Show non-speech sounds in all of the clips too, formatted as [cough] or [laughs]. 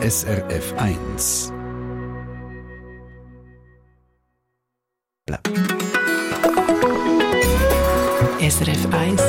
SRF 1. SRF 1.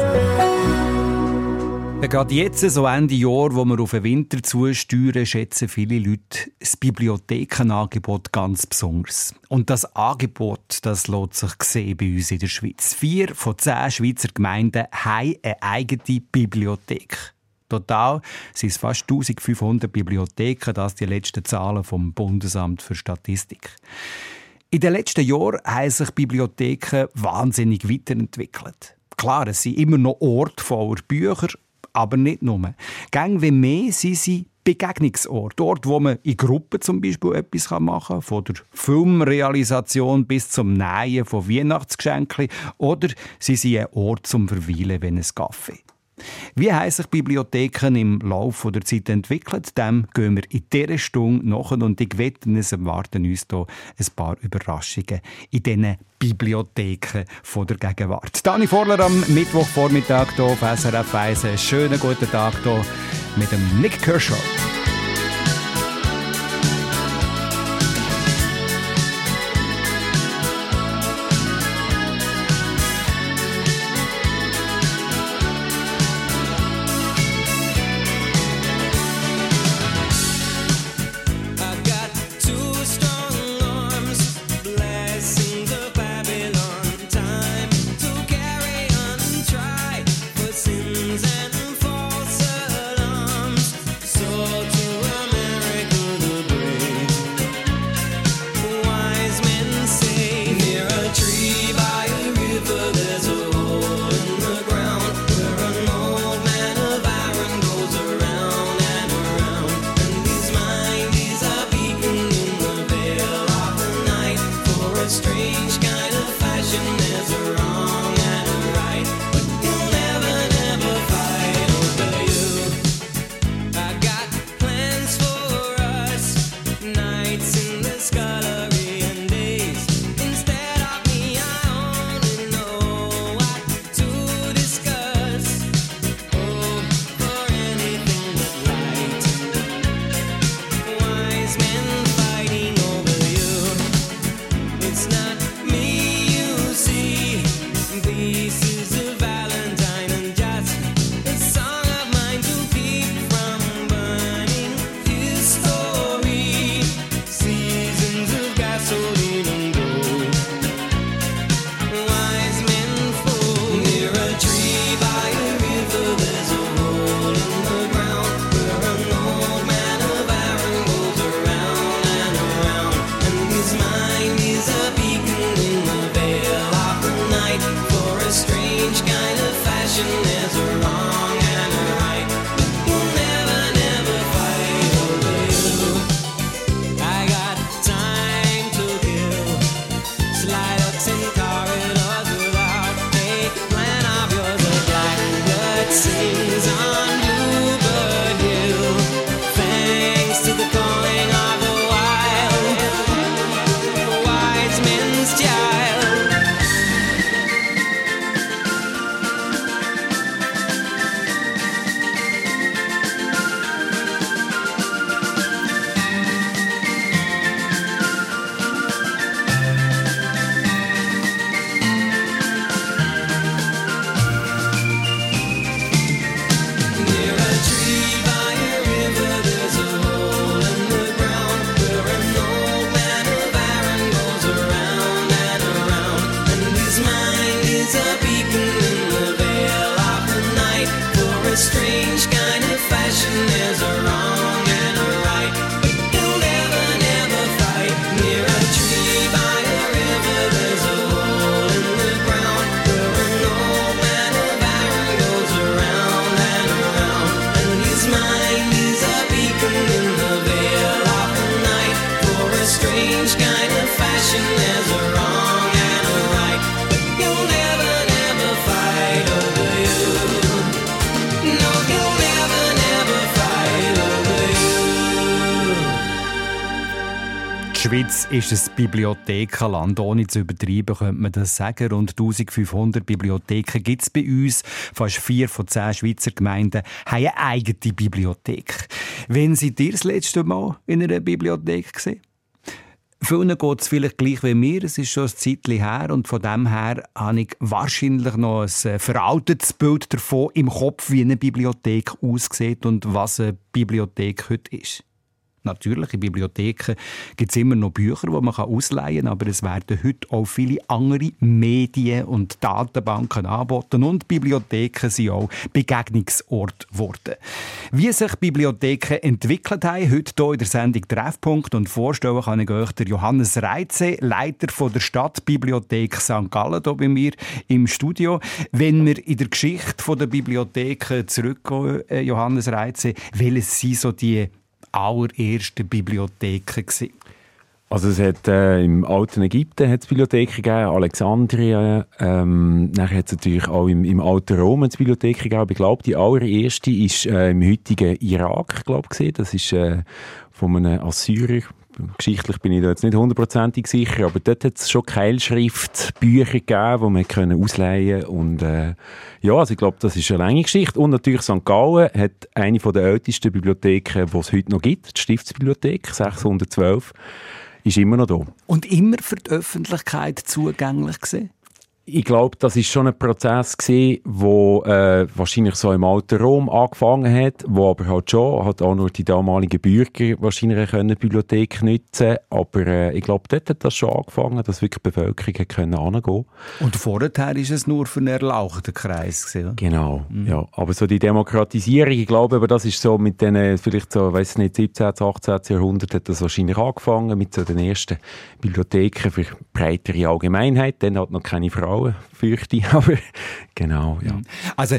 Ja, gerade jetzt, so Ende Jahr, wo wir auf den Winter zusteuern, schätzen viele Leute das Bibliothekenangebot ganz besonders. Und das Angebot, das lässt sich sehen bei uns in der Schweiz. Vier von zehn Schweizer Gemeinden haben eine eigene Bibliothek. Total sind es fast 1500 Bibliotheken, das die letzten Zahlen vom Bundesamt für Statistik. In den letzten Jahren haben sich Bibliotheken wahnsinnig weiterentwickelt. Klar, es sind immer noch Orte voller Bücher, aber nicht nur. Gang wie mehr sind sie Begegnungsort. Dort, wo man in Gruppen zum Beispiel etwas machen kann, von der Filmrealisation bis zum Nähen von Weihnachtsgeschenken. Oder sie sind ein Ort zum Verweilen, wenn es Kaffee. Wie haben sich Bibliotheken im Laufe der Zeit entwickelt? Dem gehen wir in dieser Stunde nach und ich wette, es erwarten uns hier ein paar Überraschungen in diesen Bibliotheken von der Gegenwart. Dani Vorler am Mittwochvormittag hier auf SRF 1. Einen schönen guten Tag hier mit dem Nick Kershaw. Ist ein Bibliothekenland. Ohne zu übertreiben könnte man das sagen. Rund 1500 Bibliotheken gibt es bei uns. Fast vier von zehn Schweizer Gemeinden haben eine eigene Bibliothek. Wenn Sie dir das letzte Mal in einer Bibliothek gesehen? Vielen geht es vielleicht gleich wie mir. Es ist schon ein Zeitchen her und von dem her habe ich wahrscheinlich noch ein äh, veraltetes Bild davon im Kopf, wie eine Bibliothek aussieht und was eine Bibliothek heute ist. Natürlich, in Bibliotheken gibt es immer noch Bücher, die man ausleihen kann, aber es werden heute auch viele andere Medien und Datenbanken angeboten und Bibliotheken sind auch Begegnungsort geworden. Wie sich Bibliotheken entwickelt haben, heute hier in der Sendung Treffpunkt und vorstellen kann ich euch der Johannes Reitze, Leiter der Stadtbibliothek St. Gallen hier bei mir im Studio. Wenn wir in der Geschichte der Bibliotheken zurückgehen, äh, Johannes Reitze, welches sind so die allerersten Bibliotheken gewesen? Also es hat äh, im alten Ägypten hat's Bibliotheken gegeben, Alexandria, ähm, nachher hat es natürlich auch im, im alten Rom eine Bibliothek gegeben. Aber ich glaube, die allererste ist äh, im heutigen Irak, glaube ich, Das ist äh, von einem Assyrer, geschichtlich bin ich da jetzt nicht hundertprozentig sicher, aber dort hat es schon Keilschriftbücher gegeben, die man können ausleihen und äh, ja, also ich glaube, das ist eine lange Geschichte und natürlich St. Gallen hat eine der ältesten Bibliotheken, die es heute noch gibt, die Stiftsbibliothek 612, ist immer noch da. Und immer für die Öffentlichkeit zugänglich gesehen? Ich glaube, das ist schon ein Prozess gewesen, wo äh, wahrscheinlich so im alten Rom angefangen hat, wo aber halt schon hat auch nur die damaligen Bürger wahrscheinlich können Bibliothek nutzen, aber äh, ich glaube, dort hat das schon angefangen, dass wirklich die Bevölkerung können angehen. Und vorher ist es nur für einen erlauchten Kreis gewesen. Genau, mhm. ja. Aber so die Demokratisierung, ich glaube, aber das ist so mit den vielleicht so, weiß nicht, 17., 18. Jahrhundert hat das wahrscheinlich angefangen mit so den ersten Bibliotheken für breitere Allgemeinheit. Dann hat noch keine Frauen Frauen, fürchte ich, aber genau, ja. Also,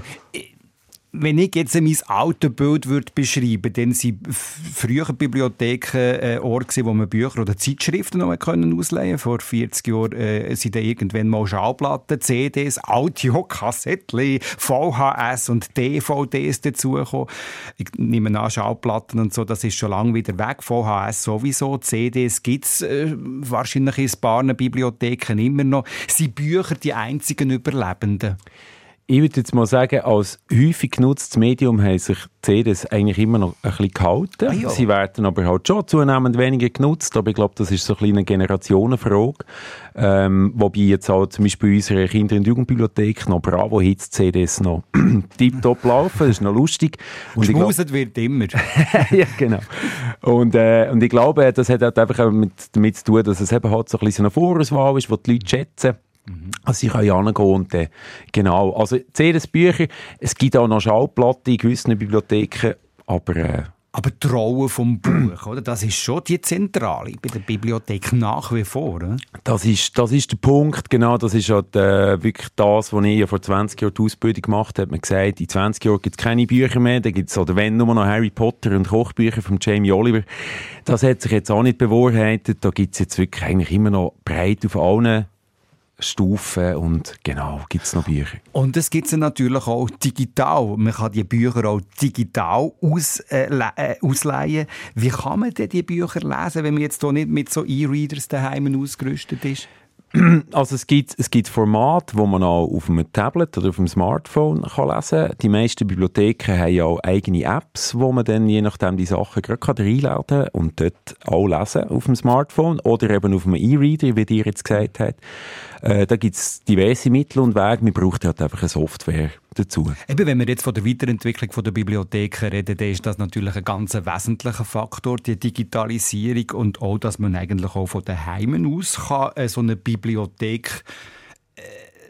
wenn ich jetzt mein Autobild würde beschreiben dann sind frühere Bibliotheken äh, Orte, wo man Bücher oder Zeitschriften noch können ausleihen Vor 40 Jahren äh, sind dann irgendwann mal Schallplatten, CDs, Audio, Kassettchen, VHS und DVDs dazugekommen. Ich nehme an, Schallplatten und so, das ist schon lange wieder weg. VHS sowieso, CDs gibt es äh, wahrscheinlich in ein paar Bibliotheken immer noch. Sind Bücher die einzigen Überlebenden? Ich würde jetzt mal sagen, als häufig genutztes Medium haben sich CDs eigentlich immer noch ein bisschen gehalten. Ah. Sie werden aber halt schon zunehmend weniger genutzt, aber ich glaube, das ist so ein eine Generationenfrage. Ähm, wobei jetzt auch zum Beispiel in unserer Kinder- und Jugendbibliothek noch Bravo Hits CDs noch [clears throat] tiptop laufen, das ist noch lustig. Und Schmuset wird immer. [laughs] ja, genau. Und, äh, und ich glaube, das hat halt einfach mit, damit zu tun, dass es eben halt so ein bisschen eine Vorauswahl ist, die die Leute schätzen. Mhm. Also ich kann ja hingehen und äh, genau, also CDs-Bücher, es gibt auch noch Schallplatten in gewissen Bibliotheken, aber... Äh, aber die Rolle vom Buch, oder? das ist schon die Zentrale bei der Bibliothek nach wie vor. Oder? Das, ist, das ist der Punkt, genau. Das ist halt, äh, wirklich das, was ich vor 20 Jahren die Ausbildung gemacht habe. Man gesagt, in 20 Jahren gibt es keine Bücher mehr. Da gibt es, oder wenn, nur noch Harry Potter und Kochbücher von Jamie Oliver. Das hat sich jetzt auch nicht bewahrheitet. Da gibt es jetzt wirklich eigentlich immer noch breit auf allen Stufen und genau, gibt es noch Bücher. Und es gibt sie natürlich auch digital. Man kann die Bücher auch digital aus, äh, äh, ausleihen. Wie kann man denn die Bücher lesen, wenn man jetzt hier nicht mit so E-Readers daheim ausgerüstet ist? [clears throat] Also es gibt, es gibt Formate, wo man auch auf einem Tablet oder auf einem Smartphone kann lesen kann. Die meisten Bibliotheken haben ja auch eigene Apps, wo man dann je nachdem die Sachen gerade reinladen kann und dort auch lesen auf dem Smartphone oder eben auf einem E-Reader, wie dir jetzt gesagt hat. Äh, da gibt es diverse Mittel und Wege. Man braucht halt einfach eine Software dazu. Eben, wenn wir jetzt von der Weiterentwicklung der Bibliotheken reden, dann ist das natürlich ein ganz wesentlicher Faktor, die Digitalisierung und auch, dass man eigentlich auch von daheim aus kann, äh, so eine Bibliothek äh,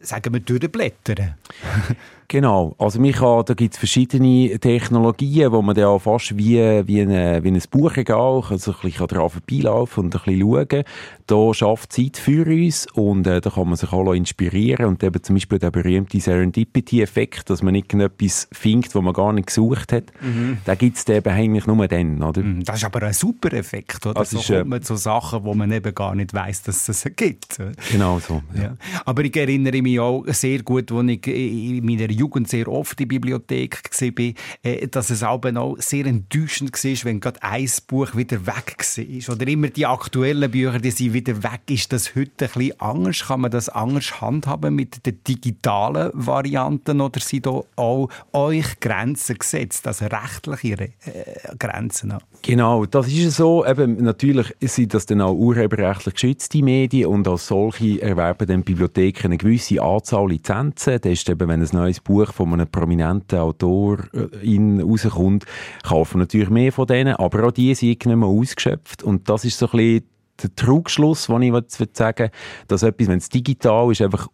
sagen wir, durchblättern. [laughs] Genau, also man kann, da gibt es verschiedene Technologien, wo man dann auch fast wie, wie, eine, wie ein Buchregal also ein bisschen daran vorbeilaufen und ein bisschen schauen. Da schafft Zeit für uns und äh, da kann man sich auch inspirieren und eben zum Beispiel der berühmte Serendipity-Effekt, dass man etwas findet, wo man gar nicht gesucht hat, mhm. da gibt es eben eigentlich nur dann, oder? Mhm, das ist aber ein super Effekt, oder? Also so kommt man zu Sachen, wo man eben gar nicht weiß, dass es sie gibt. Genau so, ja. ja. Aber ich erinnere mich auch sehr gut, als ich in meiner Jugend sehr oft in der Bibliothek war, äh, dass es aber auch sehr enttäuschend war, wenn gerade ein Buch wieder weg war. Oder immer die aktuellen Bücher, die sind wieder weg. Ist das heute ein bisschen anders? Kann man das anders handhaben mit den digitalen Varianten oder sind da auch euch Grenzen gesetzt, also rechtliche äh, Grenzen? Genau, das ist so. Eben, natürlich sind das dann auch urheberrechtlich geschützte Medien und als solche erwerben dann Bibliotheken eine gewisse Anzahl Lizenzen. Das ist eben, wenn ein neues Buch von einem prominenten Autor äh, in rauskommt, kaufen natürlich mehr von denen, aber auch die sind nicht mehr ausgeschöpft und das ist so ein bisschen der Trugschluss, den ich sagen will, dass etwas, wenn es digital ist, einfach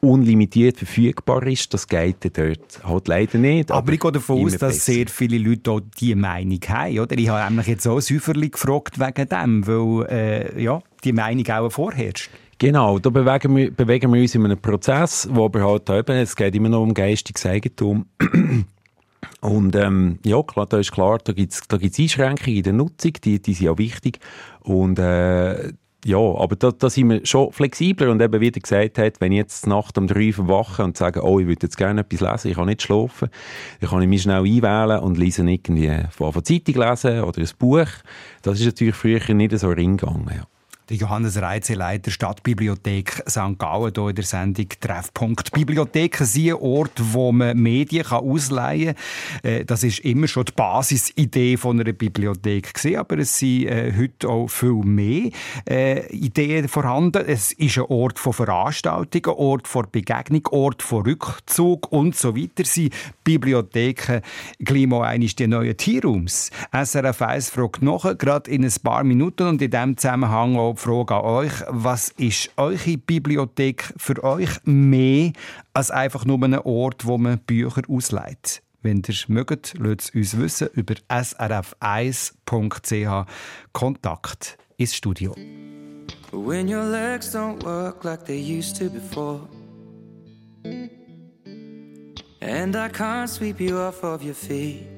unlimitiert verfügbar ist, das geht dort halt leider nicht. Aber, aber ich gehe davon aus, dass besser. sehr viele Leute auch diese Meinung haben. Oder? Ich habe nämlich jetzt auch Säuferli gefragt wegen dem, weil äh, ja, die Meinung auch vorherrscht. Genau, da bewegen wir, bewegen wir uns in einem Prozess, wo wir halt eben, es geht immer noch um geistiges Eigentum. [clears throat] Und ähm, ja, klar, da ist klar, da gibt es da gibt's Einschränkungen in der Nutzung, die, die sind auch wichtig. Und äh, ja, aber da, da sind wir schon flexibler und eben wie er gesagt hat, wenn ich jetzt Nacht um drei verwache und sage, oh, ich würde jetzt gerne etwas lesen, ich kann nicht schlafen, dann kann ich mich schnell einwählen und lese irgendwie von Zeitung lesen oder ein Buch. Das ist natürlich früher nicht so ring gegangen, ja. Der Johannes Reitze, Leiter Stadtbibliothek St. Gallen, hier in der Sendung Treffpunkt. Bibliotheken sind ein Ort, wo man Medien ausleihen kann. Äh, das ist immer schon die Basisidee einer Bibliothek aber es sind äh, heute auch viel mehr äh, Ideen vorhanden. Es ist ein Ort von Veranstaltungen, Ort von Begegnung, Ort von Rückzug und so weiter. Sie Bibliotheken mal eines der neuen Tierraums. SRF 1 fragt noch, gerade in ein paar Minuten und in diesem Zusammenhang auch die Frage an euch. Was ist eure Bibliothek für euch mehr als einfach nur ein Ort, wo man Bücher ausleiht? Wenn ihr mögt, lasst es uns wissen über srf1.ch Kontakt ins Studio. When your legs don't work like they used to before And I can't sweep you off of your feet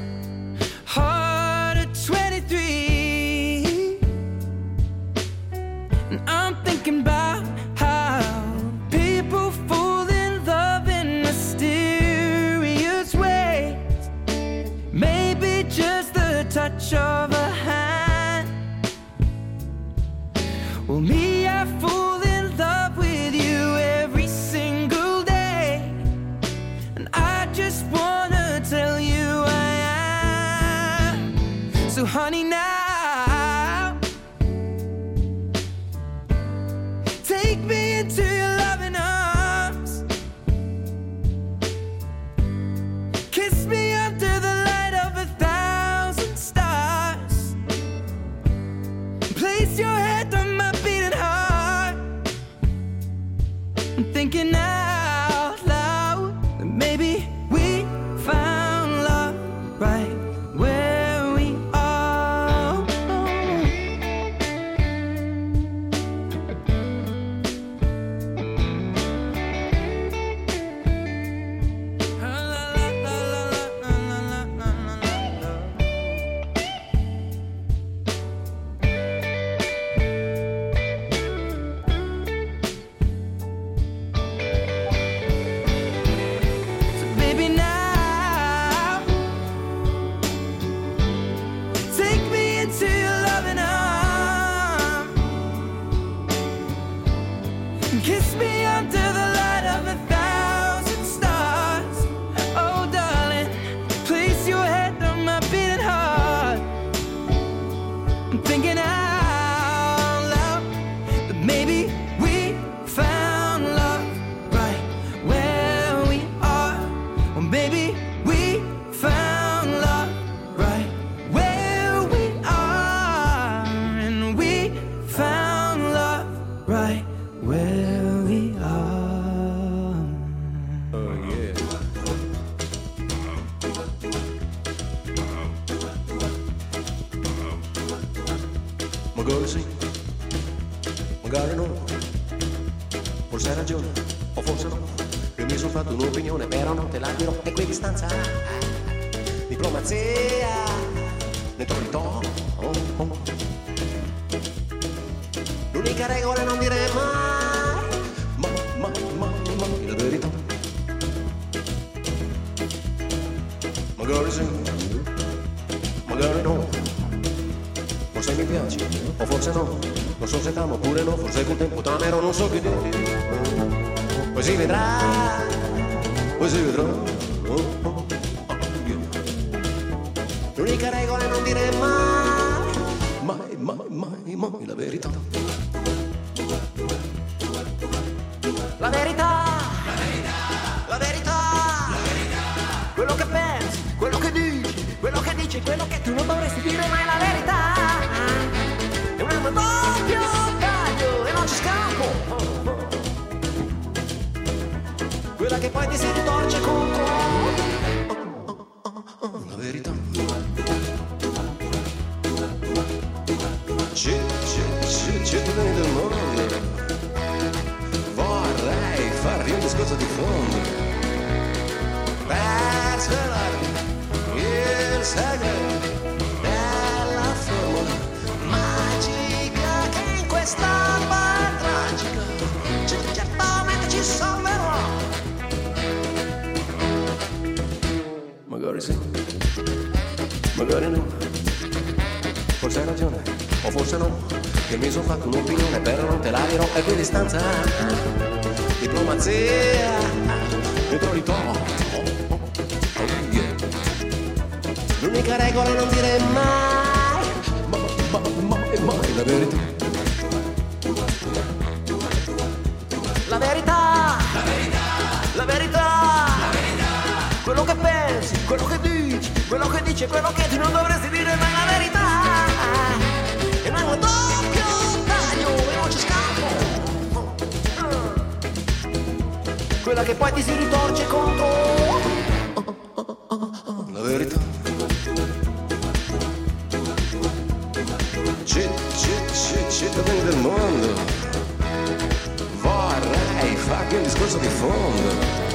Tu del mondo. Vorrei farvi un discorso di fondo per svelarvi il segreto della formula magica che in quest'alba tragica ci- certamente ci salverà. Magari sì, magari no, forse hai ragione, o forse no, che mi sono fatto un'opinione, però non te la dirò, e qui distanza, diplomazia, neutralità. L'unica regola è non dire mai, mai, mai, mai la verità. La verità, la verità, quello che pensi, quello che dici, quello che dici, quello che tu non dovresti dire mai la verità. Quella che poi ti si ritorce contro. La verità. C'è, c'è, c'è, cittadini del mondo. Vorrei farvi un discorso di fondo.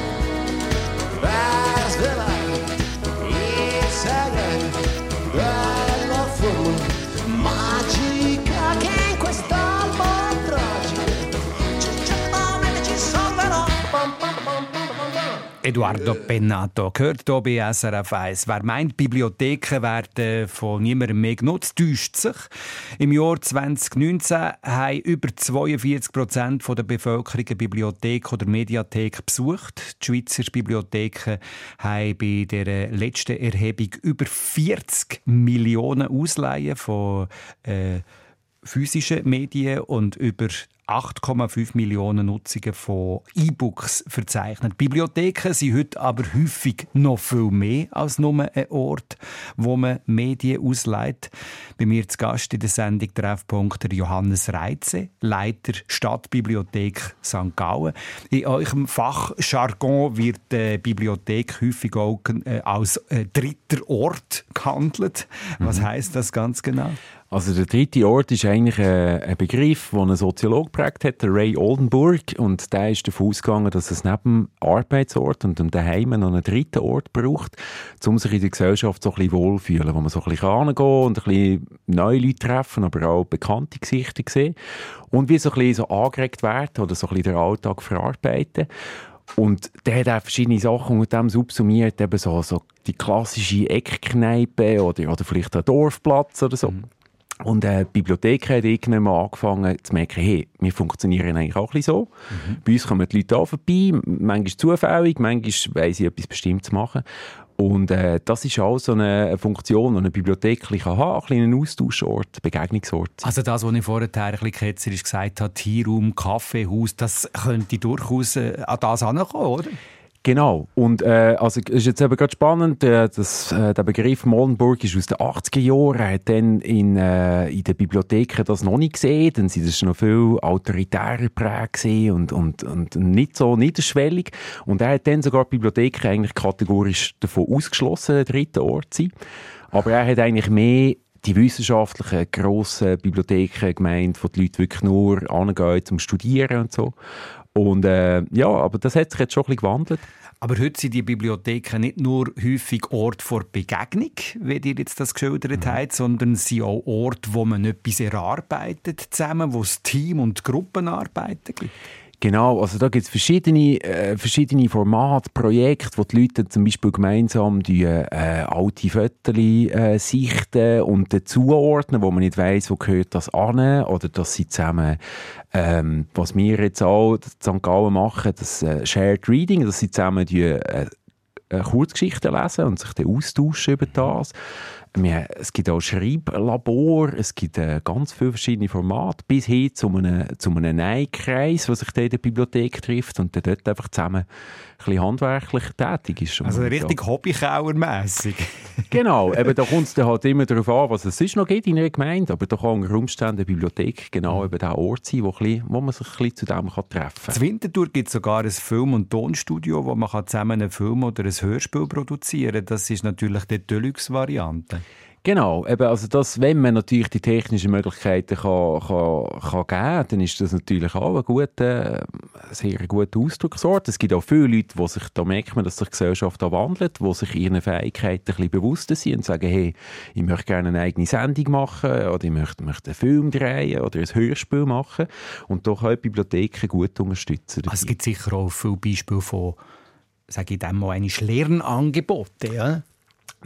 Eduardo Pennato gehört hier bei SRF 1. Wer meint, Bibliotheken werden von niemandem mehr genutzt, täuscht sich. Im Jahr 2019 haben über 42 Prozent der Bevölkerung eine Bibliothek oder Mediathek besucht. Die Schweizer Bibliotheken haben bei der letzten Erhebung über 40 Millionen Ausleihen von äh, physischen Medien und über 8,5 Millionen Nutzungen von E-Books verzeichnet. Bibliotheken sind heute aber häufig noch viel mehr als nur ein Ort, wo man Medien ausleiht. Bei mir zu Gast in der Sendung Treffpunkt der Johannes Reitze, Leiter Stadtbibliothek St. Gallen. In eurem Fachjargon wird die Bibliothek häufig auch äh, als äh, dritter Ort gehandelt. Was heißt das ganz genau? Also der dritte Ort ist eigentlich ein, ein Begriff, den ein Soziologe geprägt hat, der Ray Oldenburg. Und der ist davon ausgegangen, dass es neben dem Arbeitsort und dem Daheim noch einen dritten Ort braucht, um sich in der Gesellschaft so ein bisschen wohlfühlen, wo man so ein bisschen hingehen und ein bisschen neue Leute treffen, aber auch bekannte Gesichter sehen. Und wie so ein bisschen so angeregt werden oder so ein bisschen den Alltag verarbeiten. Und der hat auch verschiedene Sachen mit dem subsumiert, eben so, so die klassische Eckkneipe oder, oder vielleicht ein Dorfplatz oder so. Und äh, die Bibliothek hat irgendwann mal angefangen zu merken, hey, wir funktionieren eigentlich auch ein bisschen so. Bei uns kommen die Leute auch vorbei, manchmal zufällig, manchmal wollen sie etwas Bestimmtes machen. Und äh, das ist auch so eine Funktion, die eine Bibliothek ein bisschen haben kann, ein Austauschort, Begegnungsort. Also das, was ich vorher ein bisschen ketzerisch gesagt habe, Teeraum, Kaffeehaus, das könnte durchaus äh, an das herankommen, oder? Genau. Und äh, also ist jetzt eben gerade spannend, äh, dass, äh, der Begriff Moldenburg ist aus den 80er Jahren. Hat dann in, äh, in den Bibliotheken das noch nicht gesehen. Dann sind es noch viel autoritärer geprägt und, und, und nicht so niederschwellig. Und er hat dann sogar die Bibliotheken eigentlich kategorisch davon ausgeschlossen, der dritte Ort zu sein. Aber er hat eigentlich mehr die wissenschaftlichen grossen Bibliotheken gemeint, wo die Leute wirklich nur angehen zum Studieren und so. Und äh, ja, aber das hat sich jetzt schon ein bisschen gewandelt. Aber heute sind die Bibliotheken nicht nur häufig Ort vor Begegnung, wie ihr jetzt das geschildert mhm. habt, sondern sie auch Ort, wo man etwas erarbeitet zusammen, wo es Team- und Gruppenarbeiten gibt. Genau, also da gibt es verschiedene, äh, verschiedene Formate, Projekte, wo die Leute zum Beispiel gemeinsam die äh, alte Fotos äh, sichten und zuordnen, wo man nicht weiß, wo gehört das an, oder dass sie zusammen, ähm, was wir jetzt auch in St. Gallen machen, das äh, Shared Reading, dass sie zusammen die äh, äh Kurzgeschichten lesen und sich dann austauschen über das. Wir, es gibt auch Schreiblabor, es gibt äh, ganz viele verschiedene Formate, bis hin zu einem, zu einem Neikreis, der sich in der Bibliothek trifft und dann dort einfach zusammen ein bisschen handwerklich tätig ist. Also richtig ja. Hobbykauermässig. [laughs] genau, eben, da kommt es dann halt immer darauf an, was es sonst noch gibt in einer Gemeinde, aber da kann unter Umständen eine Bibliothek genau eben der Ort sein, wo, bisschen, wo man sich ein bisschen zu dem kann treffen kann. In Winterthur gibt es sogar ein Film- und Tonstudio, wo man zusammen einen Film oder ein Hörspiel produzieren kann. Das ist natürlich die Deluxe-Variante. Genau, eben, also das, wenn man natürlich die technischen Möglichkeiten kann, kann, kann geben dann ist das natürlich auch ein guter, sehr guter Ausdrucksort. Es gibt auch viele Leute, die sich, da merkt dass sich die Gesellschaft da wandelt, die sich ihren Fähigkeiten ein bisschen bewusster sind und sagen, hey, ich möchte gerne eine eigene Sendung machen oder ich möchte, möchte einen Film drehen oder ein Hörspiel machen und da können Bibliotheken gut unterstützen. Also es gibt sicher auch viele Beispiele von, sage ich dem mal, Lernangebote, ja?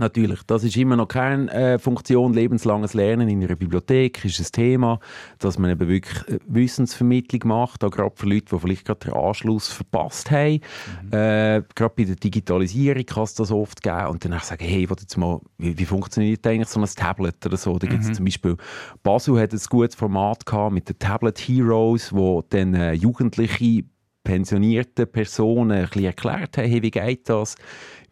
Natürlich, das ist immer noch keine äh, Funktion. Lebenslanges Lernen in einer Bibliothek ist ein Thema, dass man eben wirklich äh, Wissensvermittlung macht, auch gerade für Leute, die vielleicht gerade den Anschluss verpasst haben. Mhm. Äh, gerade bei der Digitalisierung kann es das oft geben und dann sagen, hey, jetzt mal, wie, wie, funktioniert eigentlich so ein Tablet oder so? Da gibt es mhm. zum Beispiel, Basel hat ein gutes Format gehabt mit den Tablet Heroes, wo dann äh, Jugendliche pensionierten Personen ein bisschen erklärt haben, hey, wie geht das?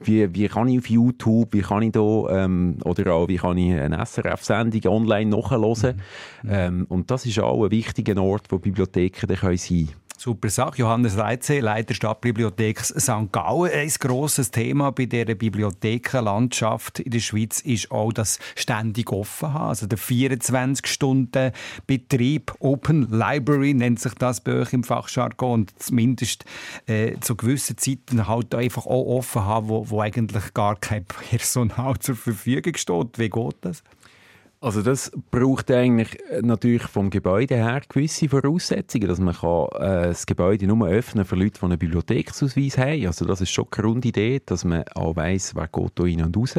Wie, wie kann ich auf YouTube, wie kann ich da, ähm, oder auch, wie kann ich eine SRF-Sendung online nachhören? Mhm. Ähm, und das ist auch ein wichtiger Ort, wo Bibliotheken sein können. Super Sache. Johannes Reitze, Leiter Stadtbibliothek St. Gallen. Ein grosses Thema bei dieser Bibliothekenlandschaft in der Schweiz ist auch das ständig offen haben. Also der 24-Stunden-Betrieb, Open Library nennt sich das bei euch im Fachjargon. Und zumindest äh, zu gewissen Zeiten halt einfach auch offen haben, wo, wo eigentlich gar kein Personal zur Verfügung steht. Wie geht das? Also das braucht eigentlich äh, natürlich vom Gebäude her gewisse Voraussetzungen, dass man kann, äh, das Gebäude nur öffnen für Leute, die einen Bibliotheksausweis haben. Also das ist schon die Grundidee, dass man auch weiss, wer geht da rein und raus.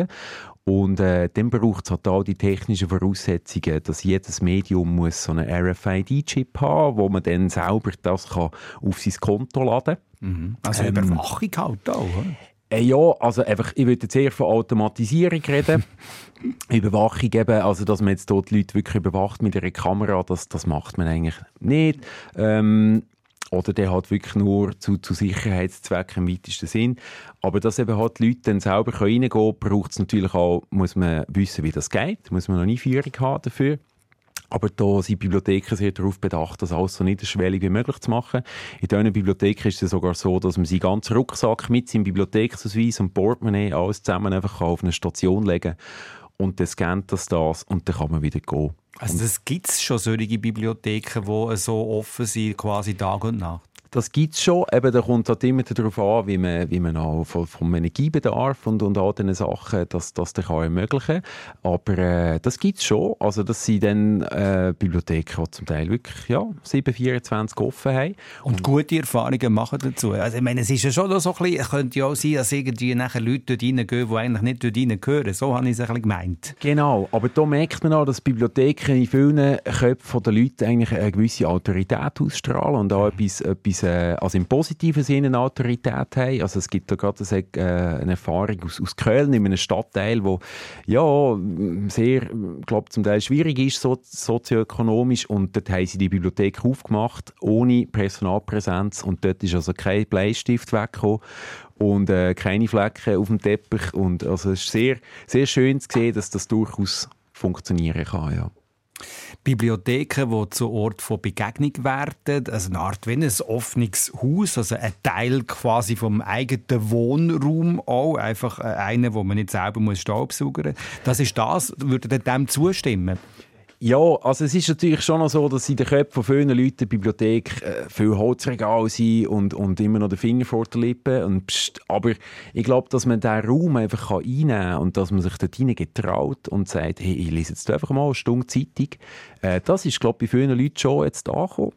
Und äh, dann braucht es halt auch die technischen Voraussetzungen, dass jedes Medium muss so einen RFID-Chip haben, wo man dann selber das kann auf sein Konto laden kann. Mhm. Also ähm, Überwachung halt auch, oder? Äh, ja, also einfach, ich würde jetzt eher von Automatisierung reden. [laughs] Überwachung eben, also dass man jetzt dort die Leute wirklich überwacht mit einer Kamera, das, das macht man eigentlich nicht. Ähm, oder der hat wirklich nur zu, zu Sicherheitszwecken im weitesten Sinn. Aber dass eben halt die Leute dann selber reingehen können, braucht es natürlich auch, muss man wissen, wie das geht, muss man noch eine Einführung haben dafür. Aber da sind Bibliotheken sehr darauf bedacht, das alles so niederschwellig wie möglich zu machen. In diesen Bibliotheken ist es sogar so, dass man seinen ganzen Rucksack mit seinem Bibliotheksausweis und Portemonnaie alles zusammen einfach auf eine Station legen kann. und dann scannt das das und dann kann man wieder gehen. Also das gibt es schon solche Bibliotheken, die so offen sind, quasi Tag und Nacht? Das gibt es schon. Eben, da kommt halt immer darauf an, wie man, wie man auch vom, vom Energiebedarf und, und all diesen Sachen das, das dann kann ermöglichen kann. Aber äh, das gibt es schon. Also das sind dann äh, Bibliotheken, die zum Teil wirklich ja, 7, 24 offen haben. Und, und gute Erfahrungen machen dazu. Also ich meine, es ist ja schon so ein bisschen, es könnte ja auch sein, dass irgendwie nachher Leute dort reingehen, die eigentlich nicht dort reingehören. So habe ich es ein bisschen gemeint. Genau. Aber da merkt man auch, dass Bibliotheken in vielen Köpfen der Leute eigentlich eine gewisse Autorität ausstrahlen und auch etwas, etwas etwas, äh, also im positiven Sinne eine Autorität haben. Also es gibt da gerade eine, äh, eine Erfahrung aus, aus Köln, in einem Stadtteil, wo ja, sehr, glaube zum Teil schwierig ist, so, sozioökonomisch und dort haben sie die Bibliothek aufgemacht, ohne Personalpräsenz und dort ist also kein Bleistift weggekommen und äh, keine Flecken auf dem Teppich und also es ist sehr, sehr schön zu sehen, dass das durchaus funktionieren kann, ja. Bibliotheken, die zu Ort von Begegnung werden, also eine Art wie ein offenes Haus, also ein Teil quasi vom eigenen Wohnraum auch, einfach einer, wo man nicht selber muss Staubsaugern. Das ist das, würde dem zustimmen? Ja, also es ist natürlich schon noch so, dass in den Köpfen von vielen Leuten die Bibliothek äh, viel Holzregal sind und, und immer noch den Finger vor der Lippe. Und pst, aber ich glaube, dass man diesen Raum einfach einnehmen kann und dass man sich dort hinein getraut und sagt, hey, ich lese jetzt einfach mal eine Stunde Zeitung. Äh, das ist, glaube ich, bei vielen Leuten schon jetzt angekommen.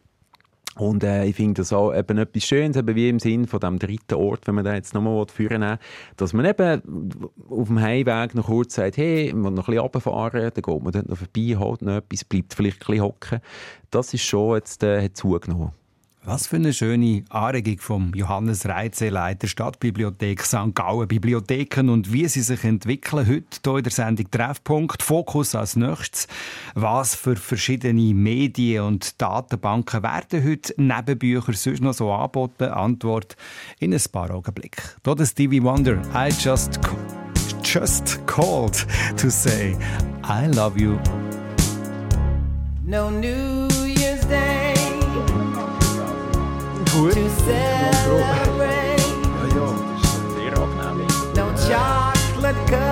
Und äh, ich finde das auch eben etwas Schönes, eben wie im Sinn von dem dritten Ort, wenn man da jetzt nochmal führen will, dass man eben auf dem Heimweg noch kurz sagt, hey, man noch ein bisschen runterfahren, dann geht man dort noch vorbei, holt noch etwas, bleibt vielleicht ein bisschen hocken. Das ist schon jetzt, äh, hat zugenommen. Was für eine schöne Anregung vom Johannes Reitze, Leiter Stadtbibliothek St. Gallen Bibliotheken und wie sie sich entwickeln. Heute hier in der Sendung Treffpunkt. Fokus als nächstes. Was für verschiedene Medien und Datenbanken werden heute neben Büchern sonst noch so angeboten? Antwort in ein paar Augenblicken. Hier ist Stevie Wonder. I just, just called to say I love you. No New Gut. to celebrate. No chocolate covered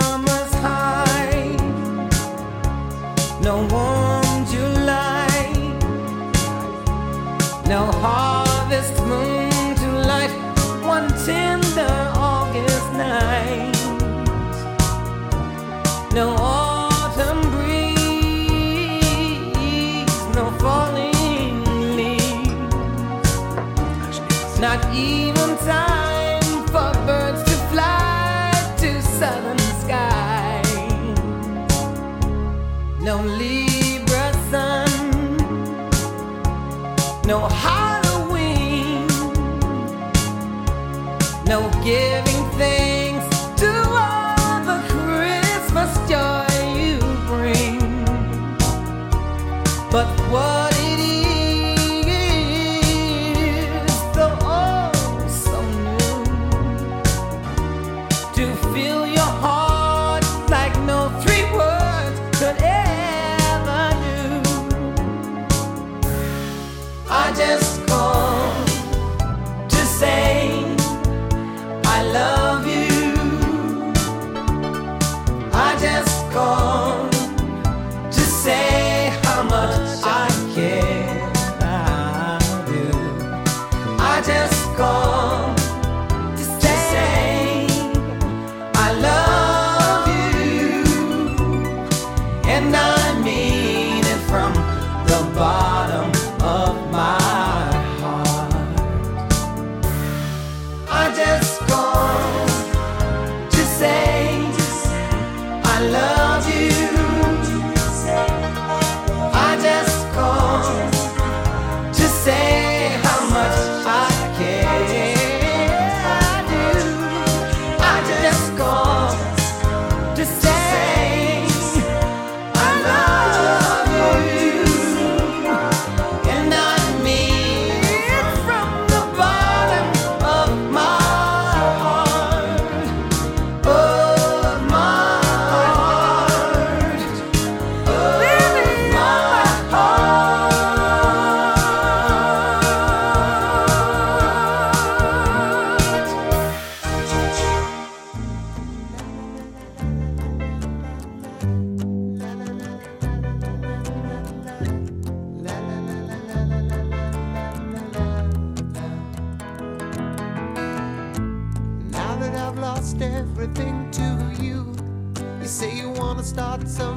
No Libra sun, no Halloween,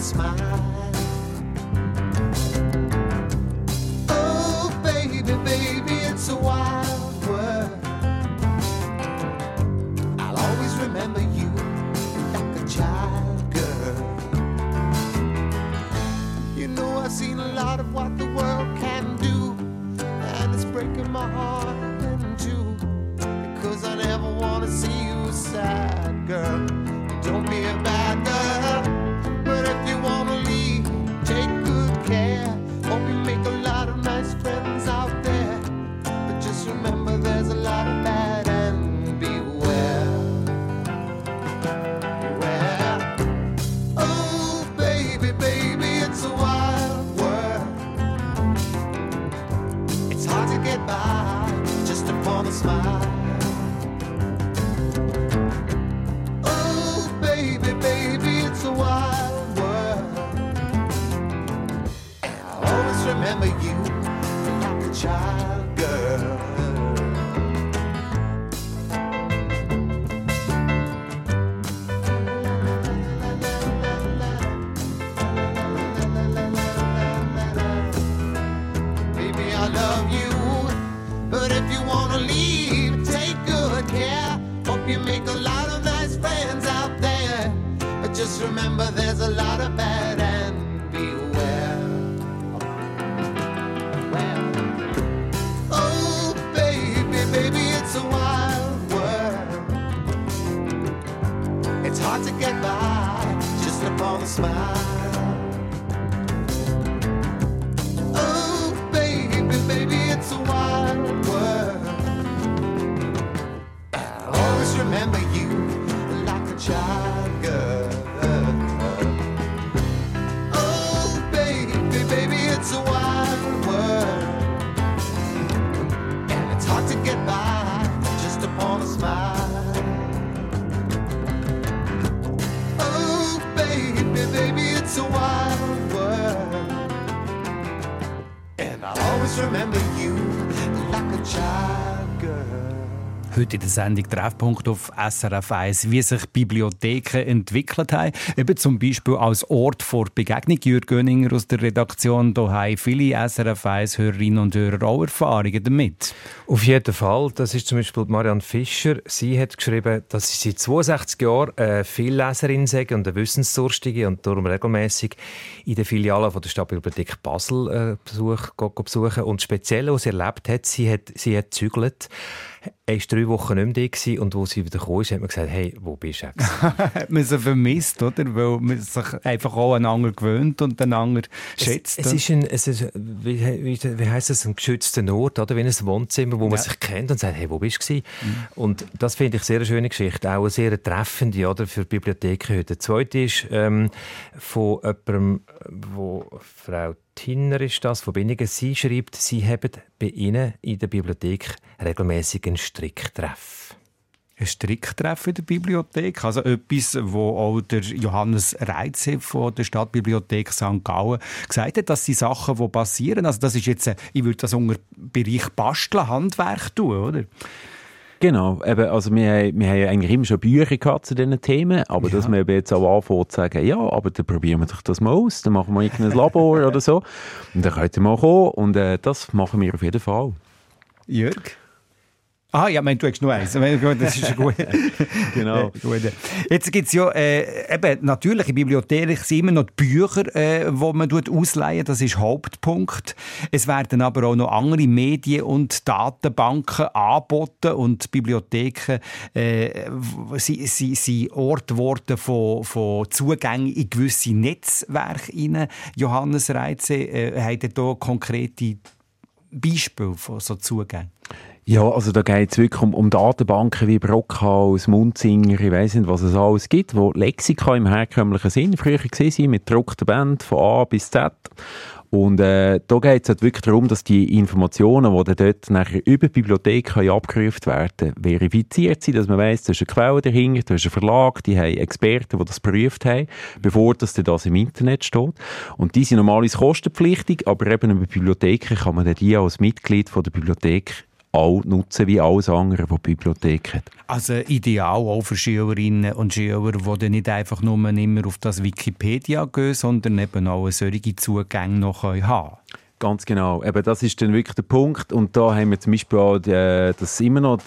smile. Oh, baby, baby, it's a wild world. I'll always remember you like a child girl. You know, I've seen a lot of what the world can do, and it's breaking my heart in two. Because I never want to see you sad, girl. Child girl. Baby, I love you. But if you wanna leave, take good care. Hope you make a lot of nice friends out there. But just remember there's a lot of bad smile. Sendung Treffpunkt auf SRF 1, wie sich Bibliotheken entwickelt haben. Eben zum Beispiel als Ort vor Begegnung. Jürg Göninger aus der Redaktion. Da haben viele SRF 1-Hörerinnen und Hörer auch Erfahrungen damit. Auf jeden Fall. Das ist zum Beispiel Marianne Fischer. Sie hat geschrieben, dass sie seit 62 Jahren eine Vielleserin sei und eine Wissensdurstige und darum regelmäßig in den Filialen von der Stadtbibliothek Basel äh, besuchen. Und speziell, was sie erlebt hat, sie hat, sie hat gezügelt. Er war drei Wochen nicht mehr da und als sie wieder kam, hat man gesagt, hey, wo bist du? [laughs] Hat man sie vermisst, oder? Weil man sich einfach auch aneinander gewöhnt und einander schätzt. Es, es ist ein, es ist, wie, wie, wie heisst es, ein geschützter Ort, oder? wie ein Wohnzimmer, wo man Ja. sich kennt und sagt, hey, wo bist du gewesen? Und das finde ich sehr eine schöne Geschichte, auch eine sehr treffende oder, für Bibliotheken heute. Der zweite ist ähm, von jemandem, wo Frau Tinner ist das, von Binningen. Sie schreibt, sie haben bei ihnen in der Bibliothek regelmäßig einen Stricktreff. ein Stricktreff in der Bibliothek. Also etwas, wo auch der Johannes Reitze von der Stadtbibliothek St. Gallen gesagt hat, dass die Sachen, die passieren, also das ist jetzt, äh, ich würde das unter Bereich Basteln, Handwerk tun, oder? Genau, eben, also wir, haben- wir haben ja eigentlich immer schon Bücher gehabt zu diesen Themen, aber Ja. dass eben jetzt auch anfängt zu sagen, ja, aber dann probieren wir doch das mal aus, dann machen wir irgendein Labor [laughs] oder so und dann könnt ihr mal kommen und äh, das machen wir auf jeden Fall. Jörg? Ah, ja, mein, du hast nur eins. Das ist gut. [laughs] Genau. Gut. Jetzt gibt es ja äh, eben, natürlich in Bibliotheken sind immer noch die Bücher, äh, die man ausleihen Das ist Hauptpunkt. Es werden aber auch noch andere Medien- und Datenbanken angeboten und Bibliotheken äh, sind, sind, sind Ort geworden von, von Zugängen in gewisse Netzwerke rein. Johannes Reitze, äh, hat hier konkrete Beispiele von so Zugängen? Ja, also da geht es wirklich um, um Datenbanken wie Brockhaus, Munzinger, ich weiß nicht, was es alles gibt, wo Lexika im herkömmlichen Sinn früher gesehen mit gedruckten Bänden von A bis Z. Und äh, da geht es halt wirklich darum, dass die Informationen, die dann dort nachher über die Bibliothek abgerufen werden, verifiziert sind, dass man weiss, da ist eine Quelle dahinter, da ist ein Verlag, die haben Experten, die das geprüft haben, bevor das, das im Internet steht. Und die sind normalerweise kostenpflichtig, aber eben über Bibliotheken kann man dann die als Mitglied von der Bibliothek auch nutzen wie alles andere, was die Bibliothek hat. Also ideal auch für Schülerinnen und Schüler, die nicht einfach nur immer auf das Wikipedia gehen, sondern eben auch solche Zugänge noch haben können. Ganz genau. Eben, das ist dann wirklich der Punkt. Und da haben wir zum Beispiel auch, äh, das immer noch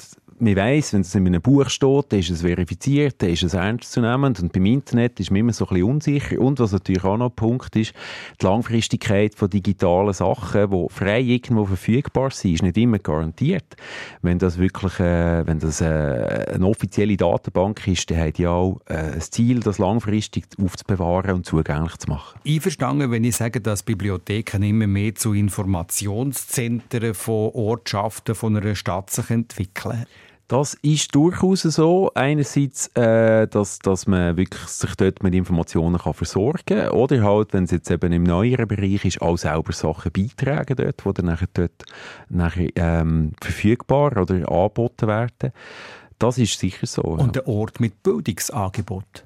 man weiss, wenn es in einem Buch steht, dann ist es verifiziert, dann ist es ernst zu nehmen. Und beim Internet ist man immer so ein bisschen unsicher. Und was natürlich auch noch ein Punkt ist, die Langfristigkeit von digitalen Sachen, die frei irgendwo verfügbar sind, ist nicht immer garantiert. Wenn das wirklich äh, wenn das, äh, eine offizielle Datenbank ist, dann hat ja auch äh, das Ziel, das langfristig aufzubewahren und zugänglich zu machen. Einverstanden, wenn ich sage, dass Bibliotheken immer mehr zu Informationszentren von Ortschaften von einer Stadt sich entwickeln. Das ist durchaus so. Einerseits, äh, dass, dass man wirklich sich dort mit Informationen kann versorgen kann. Oder halt, wenn es jetzt eben im neueren Bereich ist, auch selber Sachen beitragen dort, die dann nachher dort nachher, ähm, verfügbar oder angeboten werden. Das ist sicher so. Und ein Ort mit Bildungsangebot.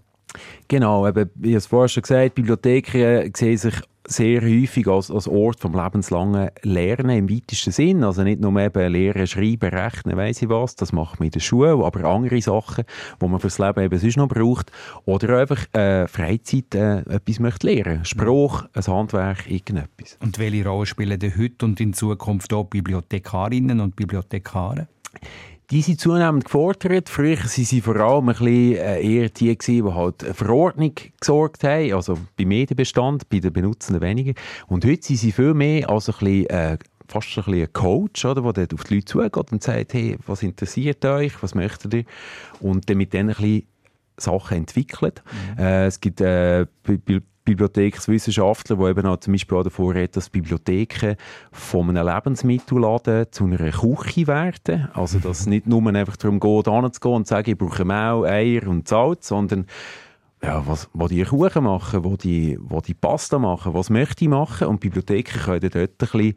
Genau, eben, ich habe es vorher schon gesagt, Bibliotheken sehen sich sehr häufig als, als Ort vom lebenslangen Lernen im weitesten Sinn. Also nicht nur eben Lehren, Schreiben, Rechnen, weiss ich was, das macht man in der Schule, aber andere Sachen, die man fürs Leben eben sonst noch braucht. Oder einfach äh, Freizeit äh, etwas möchte lernen. Spruch, ein Handwerk, irgendetwas. Und welche Rolle spielen denn heute und in Zukunft auch Bibliothekarinnen und Bibliothekare? Die sind zunehmend gefordert. Früher waren sie vor allem ein bisschen äh, eher die, die halt eine Verordnung gesorgt haben, also beim Medienbestand, bei den Benutzenden weniger. Und heute sind sie viel mehr als ein bisschen, äh, fast ein bisschen ein Coach, oder, der auf die Leute zugeht und sagt, hey, was interessiert euch, was möchtet ihr? Und dann mit denen ein bisschen Sachen entwickelt. Mhm. Äh, es gibt äh, Bibliothekswissenschaftler, die eben auch zum Beispiel auch davor reden, dass Bibliotheken von einem Lebensmittelladen zu einer Küche werden. Also, dass es nicht nur einfach darum geht, hinzugehen und zu sagen, ich brauche Mehl, Eier und Salz, sondern ja, was, wo die Kuchen machen, wo die, wo die Pasta machen, was möchte ich machen und Bibliotheken können dort ein bisschen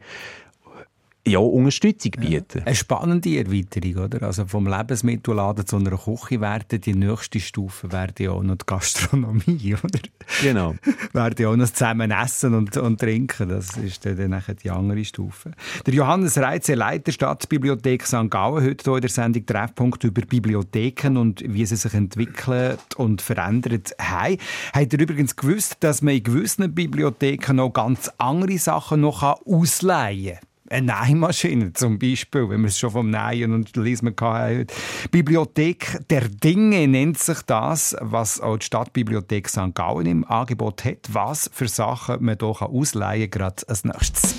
ja, Unterstützung bieten. Ja. Eine spannende Erweiterung, oder? Also vom Lebensmittelladen zu einer Küche werden die nächste Stufe wäre ja auch noch die Gastronomie, [laughs] oder? Genau. [laughs] werden ja auch noch zusammen essen und, und trinken. Das ist dann, dann die andere Stufe. Der Johannes Reitze, Leiter Stadtbibliothek St. Gallen, heute hier in der Sendung Treffpunkt über Bibliotheken und wie sie sich entwickelt und verändert haben. Habt ihr übrigens gewusst, dass man in gewissen Bibliotheken noch ganz andere Sachen noch ausleihen kann? Eine Nähmaschine zum Beispiel, wenn wir es schon vom Nähen und Lesen hatten. Bibliothek der Dinge nennt sich das, was auch die Stadtbibliothek St. Gallen im Angebot hat. Was für Sachen man hier ausleihen kann, gerade als nächstes.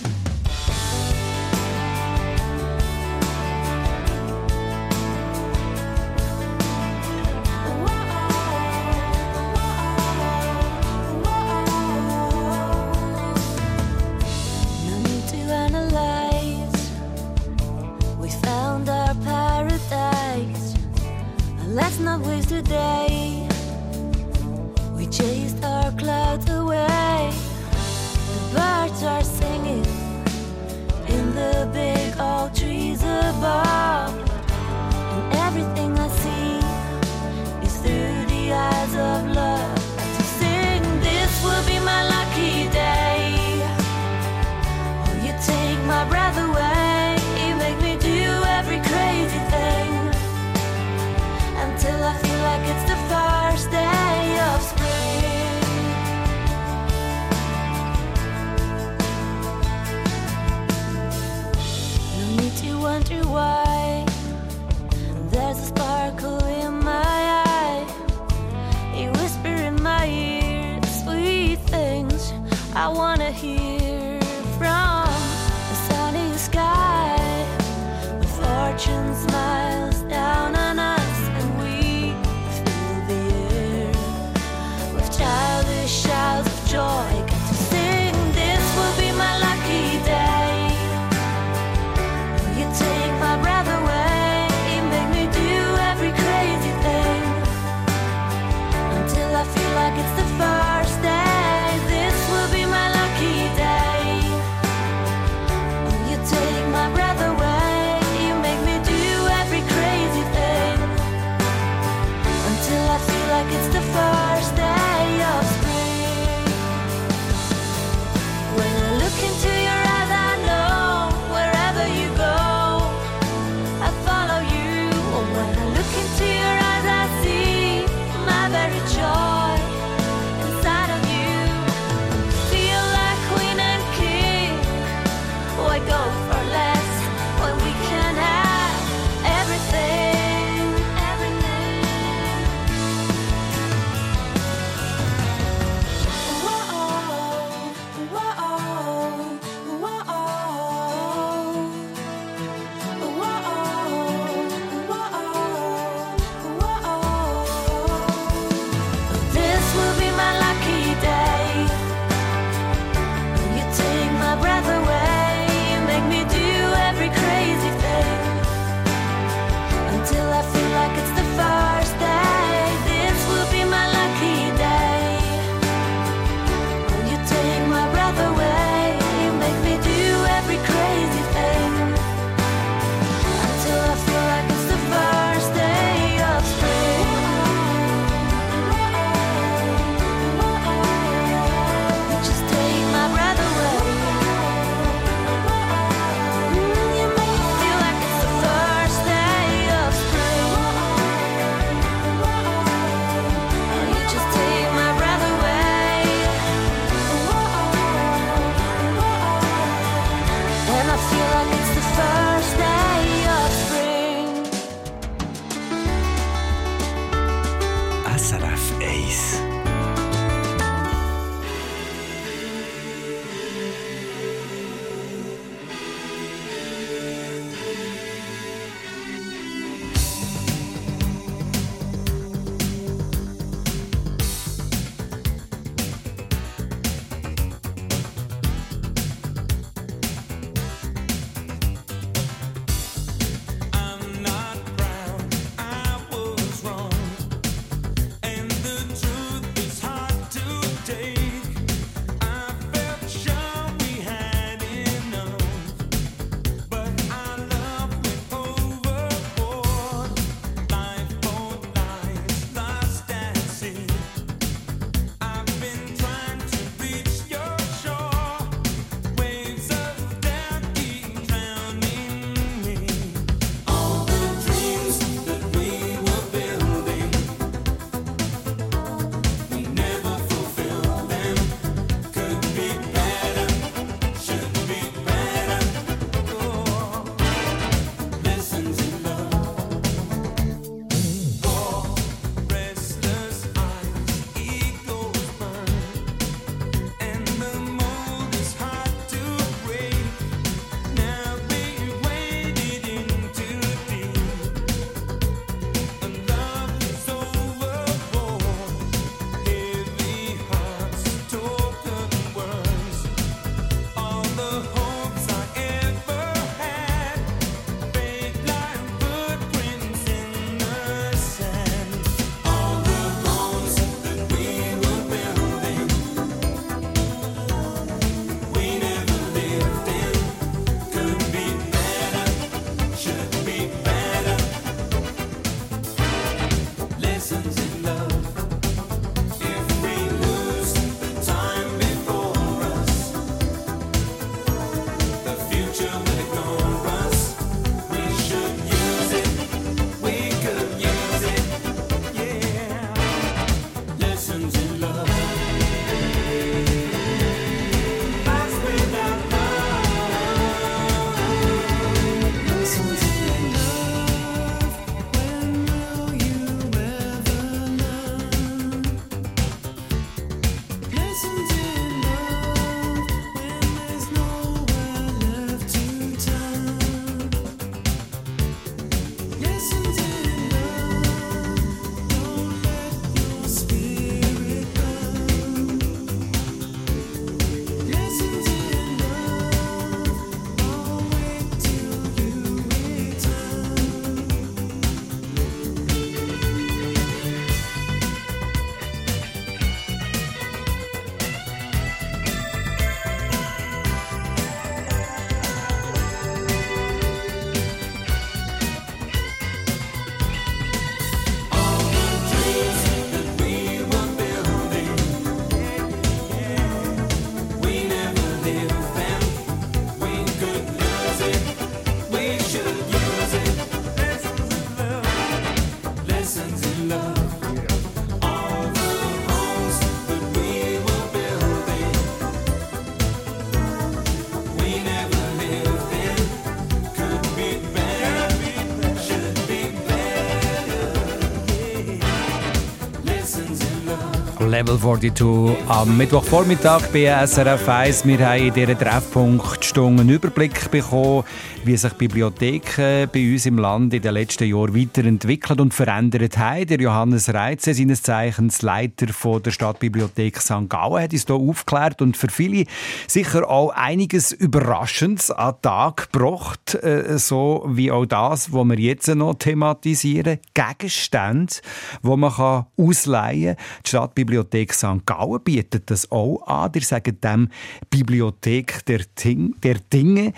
Level 42 am Mittwochvormittag bei SRF 1. Wir haben in dieser Treffpunktstunde einen Überblick bekommen, wie sich Bibliotheken bei uns im Land in den letzten Jahren weiterentwickelt und verändert haben. Der Johannes Reitze, seines Zeichens Leiter von der Stadtbibliothek St. Gallen, hat uns hier aufgeklärt und für viele sicher auch einiges Überraschendes an den Tag gebracht, äh, so wie auch das, was wir jetzt noch thematisieren. Gegenstände, die man ausleihen kann. Die Stadtbibliothek St. Gallen bietet das auch an. Ihr sagt dem Bibliothek der, Ting der Dinge.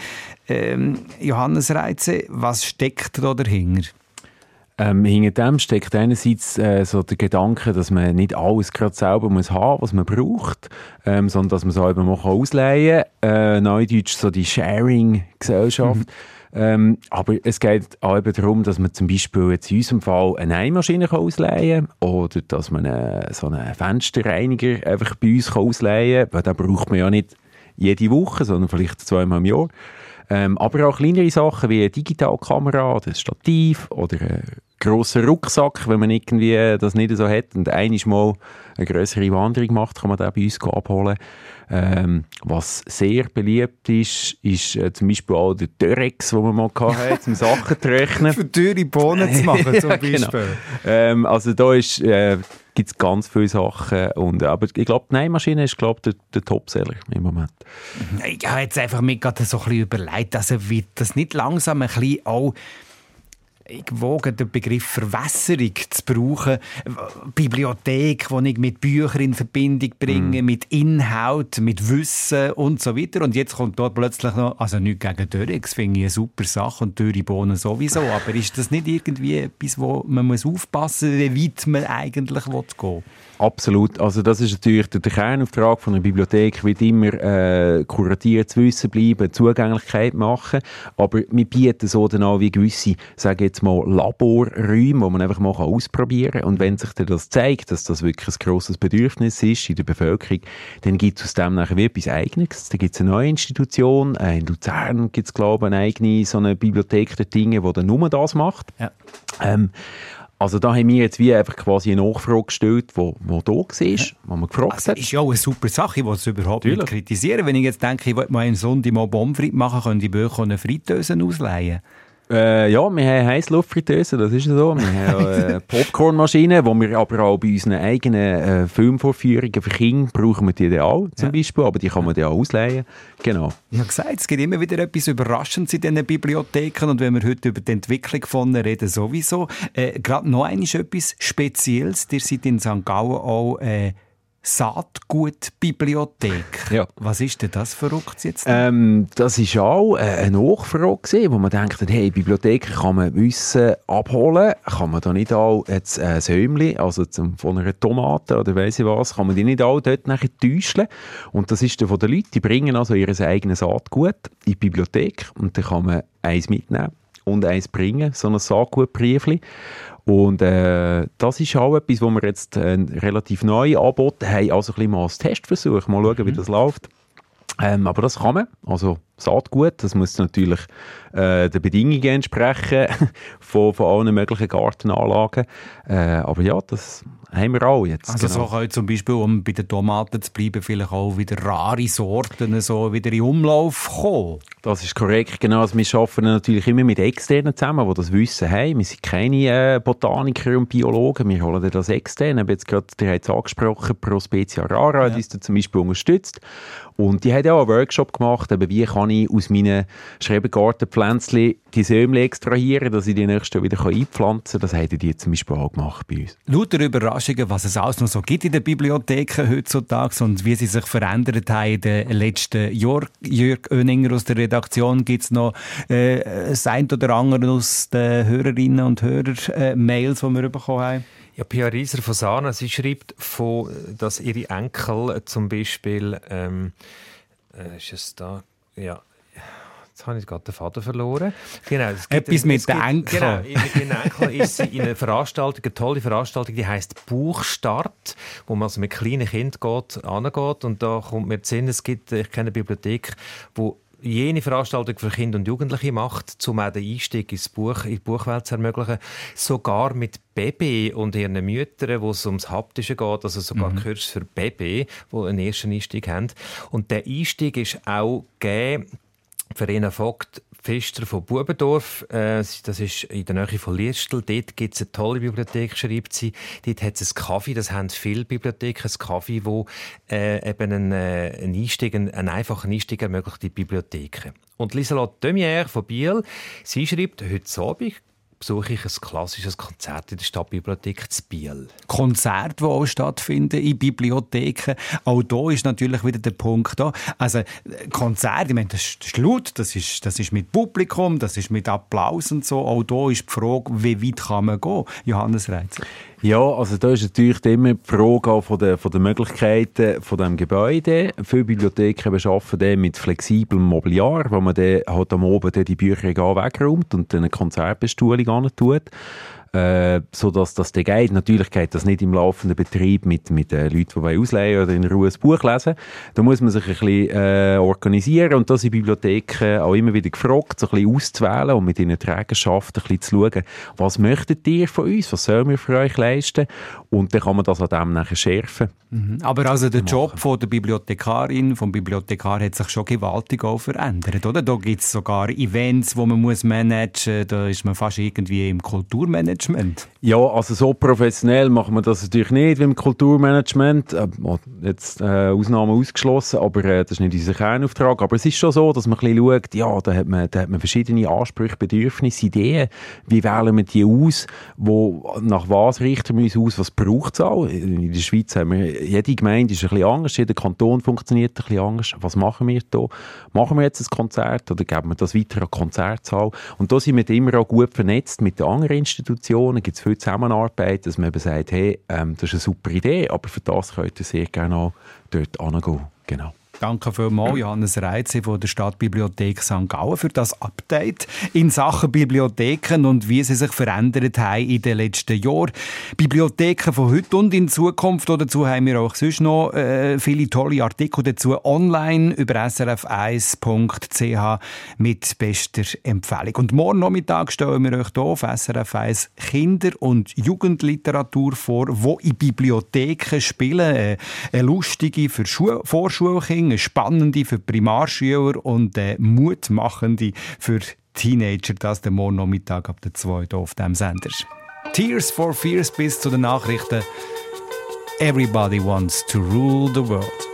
Ähm, Johannes Reitze, was steckt da dahinter? Ähm, hinter dem steckt einerseits äh, so der Gedanke, dass man nicht alles gerade selber muss haben, was man braucht, ähm, sondern dass man es auch eben mal ausleihen kann. Äh, Neudeutsch so die Sharing-Gesellschaft. Mhm. Ähm, aber es geht auch eben darum, dass man zum Beispiel jetzt in unserem Fall eine Nähmaschine ausleihen kann oder dass man eine, so einen Fensterreiniger einfach bei uns ausleihen kann, weil den braucht man ja nicht jede Woche, sondern vielleicht zweimal im Jahr. Ähm, aber auch kleinere Sachen wie eine Digitalkamera oder ein Stativ oder ein grosser Rucksack, wenn man irgendwie das nicht so hat und einmal mal eine größere Wanderung macht, kann man den bei uns abholen. Ähm, was sehr beliebt ist, ist äh, zum Beispiel auch der Dörex, den wir mal hatten, [laughs] um Sachen zu trocknen. Für teure Bohnen zu machen, [laughs] zum Beispiel. genau. ähm, also da ist, äh, gibt es ganz viele Sachen. Und, aber ich glaube, die Nähmaschine ist glaub, der, der Topseller im Moment. Ich habe jetzt einfach mir gerade so ein bisschen überlegt, also wird das nicht langsam ein bisschen auch ich wage den Begriff Verwässerung zu brauchen. Bibliothek, die ich mit Büchern in Verbindung bringe, mm. mit Inhalt, mit Wissen und so weiter. Und jetzt kommt dort plötzlich noch, also nicht gegen Dörrex, finde ich eine super Sache und teure Bohnen sowieso. Aber ist das nicht irgendwie etwas, wo man muss aufpassen muss, wie weit man eigentlich gehen will? Absolut. Also das ist natürlich der Kernauftrag von einer Bibliothek, wird immer äh, kuratiertes Wissen bleiben, Zugänglichkeit machen, aber wir bieten so dann auch wie gewisse, sage jetzt mal, Laborräume, wo man einfach mal ausprobieren kann und wenn sich dann das zeigt, dass das wirklich ein grosses Bedürfnis ist in der Bevölkerung, dann gibt es aus dem nachher wie etwas Eigenes. Da gibt es eine neue Institution, äh, in Luzern gibt es glaube ich eine eigene so eine Bibliothek der Dinge, die dann nur das macht. Ja. Ähm, also da haben wir jetzt wie einfach quasi eine Nachfrage gestellt, die, da war, wo man gefragt also, hat. ist ja auch eine super Sache, ich will es überhaupt Natürlich. nicht kritisieren. Wenn ich jetzt denke, ich will mal einen Sonntag mal Bonfrit machen, können die Bücher eine Fritteuse ausleihen. Äh, ja, wir haben Heissluftfritteuse, das ist so. Wir haben äh, [laughs] Popcornmaschinen, wo wir aber auch bei unseren eigenen äh, Filmvorführungen für Kinder brauchen wir die dann auch, zum ja. Beispiel, aber die kann man dann auch ausleihen. Genau. Ich habe gesagt, es gibt immer wieder etwas Überraschendes in diesen Bibliotheken und wenn wir heute über die Entwicklung von reden, sowieso. Äh, Gerade noch etwas Spezielles, ihr seid in St. Gallen auch äh, Saatgutbibliothek. Ja. Was ist denn das verrückt jetzt? Ähm, das ist auch eine Nachfrage, wo man denkt, hey, Bibliotheken kann man Wissen abholen, kann man da nicht auch jetzt ein Säumchen, also zum, von einer Tomate oder weiss ich was, kann man die nicht auch dort nachher täuschen? Und das ist dann von den Leuten, die bringen also ihr eigenes Saatgut in die Bibliothek und dann kann man eins mitnehmen und eins bringen, so ein Saatgutbriefchen. Und äh, das ist auch etwas, wo wir jetzt äh, relativ neu angeboten haben, also ein bisschen mal als Testversuch, mal schauen, mhm. wie das läuft. Ähm, aber das kann man, also Saatgut, das muss natürlich äh, den Bedingungen entsprechen [laughs] von, von allen möglichen Gartenanlagen. Äh, aber ja, das haben wir auch jetzt. Also genau. so können zum Beispiel, um bei den Tomaten zu bleiben, vielleicht auch wieder rare Sorten so wieder in Umlauf kommen. Das ist korrekt, genau. Also wir arbeiten natürlich immer mit Externen zusammen, die das Wissen haben. Wir sind keine äh, Botaniker und Biologen, wir holen das extern. Habe jetzt gerade, der hat es angesprochen, Pro Specia Rara, die ist zum Beispiel unterstützt. Und die hat ja auch einen Workshop gemacht, eben wie kann ich aus meinen Schrebergartenpflänzchen die Sämle extrahieren, dass ich die nächsten wieder einpflanzen kann. Das haben die zum Beispiel auch gemacht bei uns. Lauter Überraschungen, was es alles noch so gibt in den Bibliotheken heutzutage und wie sie sich verändert haben in den letzten Jahren. Jörg Oeninger aus der Redaktion gibt es noch äh, das ein oder andere aus den Hörerinnen und Hörern äh, Mails, die wir bekommen haben. Ja, Pia Rieser von Sana, sie schreibt, von, dass ihre Enkel zum Beispiel, ähm, äh, ist es da, ja, Jetzt habe ich gerade den Faden verloren. Genau, es gibt, Etwas mit den Enkeln. Genau, mit den Enkeln ist sie in einer Veranstaltung, eine tolle Veranstaltung, die heißt Buchstart, wo man also mit kleinen Kindern geht, angeht. Und da kommt mir zu Sinn, es gibt, ich kenne eine Bibliothek, wo jene Veranstaltung für Kinder und Jugendliche macht, um auch den Einstieg ins Buch, in die Buchwelt zu ermöglichen. Sogar mit Baby und ihren Müttern, wo es ums Haptische geht, also sogar Kurs für Baby, die einen ersten Einstieg haben. Und der Einstieg ist auch gegeben Verena Vogt Pfister von Bubendorf, äh, das ist in der Nähe von Liestel. Dort gibt es eine tolle Bibliothek, schreibt sie. Dort hat es ein Kaffee, das haben viele Bibliotheken, ein Kaffee, wo äh, eben einen, äh, einen Einstieg, einen, einen einfachen Einstieg ermöglicht in die Bibliotheken. Und Lieselotte Demier von Biel, sie schreibt, heute Abend besuche ich ein klassisches Konzert in der Stadtbibliothek zu Biel. Konzerte, die auch stattfinden in Bibliotheken. Auch da ist natürlich wieder der Punkt da. Also Konzerte, ich meine, das ist, das ist laut, das ist, das ist mit Publikum, das ist mit Applaus und so. Auch da ist die Frage, wie weit kann man gehen? Johannes Reitzer. Ja, also da ist natürlich immer die Frage von der, von der Möglichkeiten von dem Gebäude. Viele Bibliotheken arbeiten dann mit flexiblem Mobiliar, wo man dann halt am Oben die Bücher wegräumt und dann eine Konzertbestuhlung tut. Äh, so dass das dann geht. Natürlich geht das nicht im laufenden Betrieb mit, mit äh, Leuten, die wollen ausleihen oder in Ruhe ein Buch lesen. Da muss man sich ein bisschen äh, organisieren und da sind Bibliotheken auch immer wieder gefragt, so ein bisschen auszuwählen und mit ihren Trägerschaften ein bisschen zu schauen, was möchtet ihr von uns, was sollen wir für euch leisten und dann kann man das an dem nachher schärfen. Aber also der Job von der Bibliothekarin, vom Bibliothekar hat sich schon gewaltig auch verändert, oder? Da gibt es sogar Events, die man muss managen muss. Da ist man fast irgendwie im Kulturmanagement. Ja, also so professionell machen wir das natürlich nicht wie im Kulturmanagement. Äh, jetzt äh, Ausnahmen ausgeschlossen, aber äh, das ist nicht unser Kernauftrag. Aber es ist schon so, dass man ein bisschen schaut, ja, da hat man, da hat man verschiedene Ansprüche, Bedürfnisse, Ideen. Wie wählen wir die aus? Wo, nach was richten wir uns aus? Was braucht es auch? In der Schweiz haben wir, jede Gemeinde ist ein bisschen anders, jeder Kanton funktioniert ein bisschen anders. Was machen wir da? Machen wir jetzt ein Konzert oder geben wir das weiter an Konzertsaal? Und da sind wir immer auch gut vernetzt mit den anderen Institutionen. Gibt es viel Zusammenarbeit, dass man eben sagt, hey, ähm, das ist eine super Idee, aber für das könnt ihr sehr gerne auch dort hingehen. Genau. Danke vielmals, Johannes Reitze von der Stadtbibliothek St. Gallen, für das Update in Sachen Bibliotheken und wie sie sich verändert haben in den letzten Jahren. Bibliotheken von heute und in Zukunft. Dazu haben wir auch sonst noch äh, viele tolle Artikel dazu online über srf1.ch mit bester Empfehlung. Und morgen Nachmittag stellen wir euch hier auf SRF 1 Kinder- und Jugendliteratur vor, wo in Bibliotheken spielen. Äh, eine lustige für Schu Vorschulkinder, eine spannende für Primarschüler und eine mutmachende für Teenager. Das der morgen Nachmittag ab der 2 hier auf diesem Sender. Tears for Fears bis zu den Nachrichten. Everybody wants to rule the world.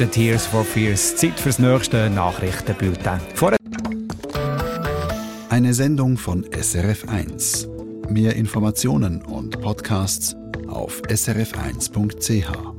Mit den Tears for Fears. Zeit fürs nächste Nachrichtenbulletin. Vor Eine Sendung von SRF1. Mehr Informationen und Podcasts auf srf1.ch.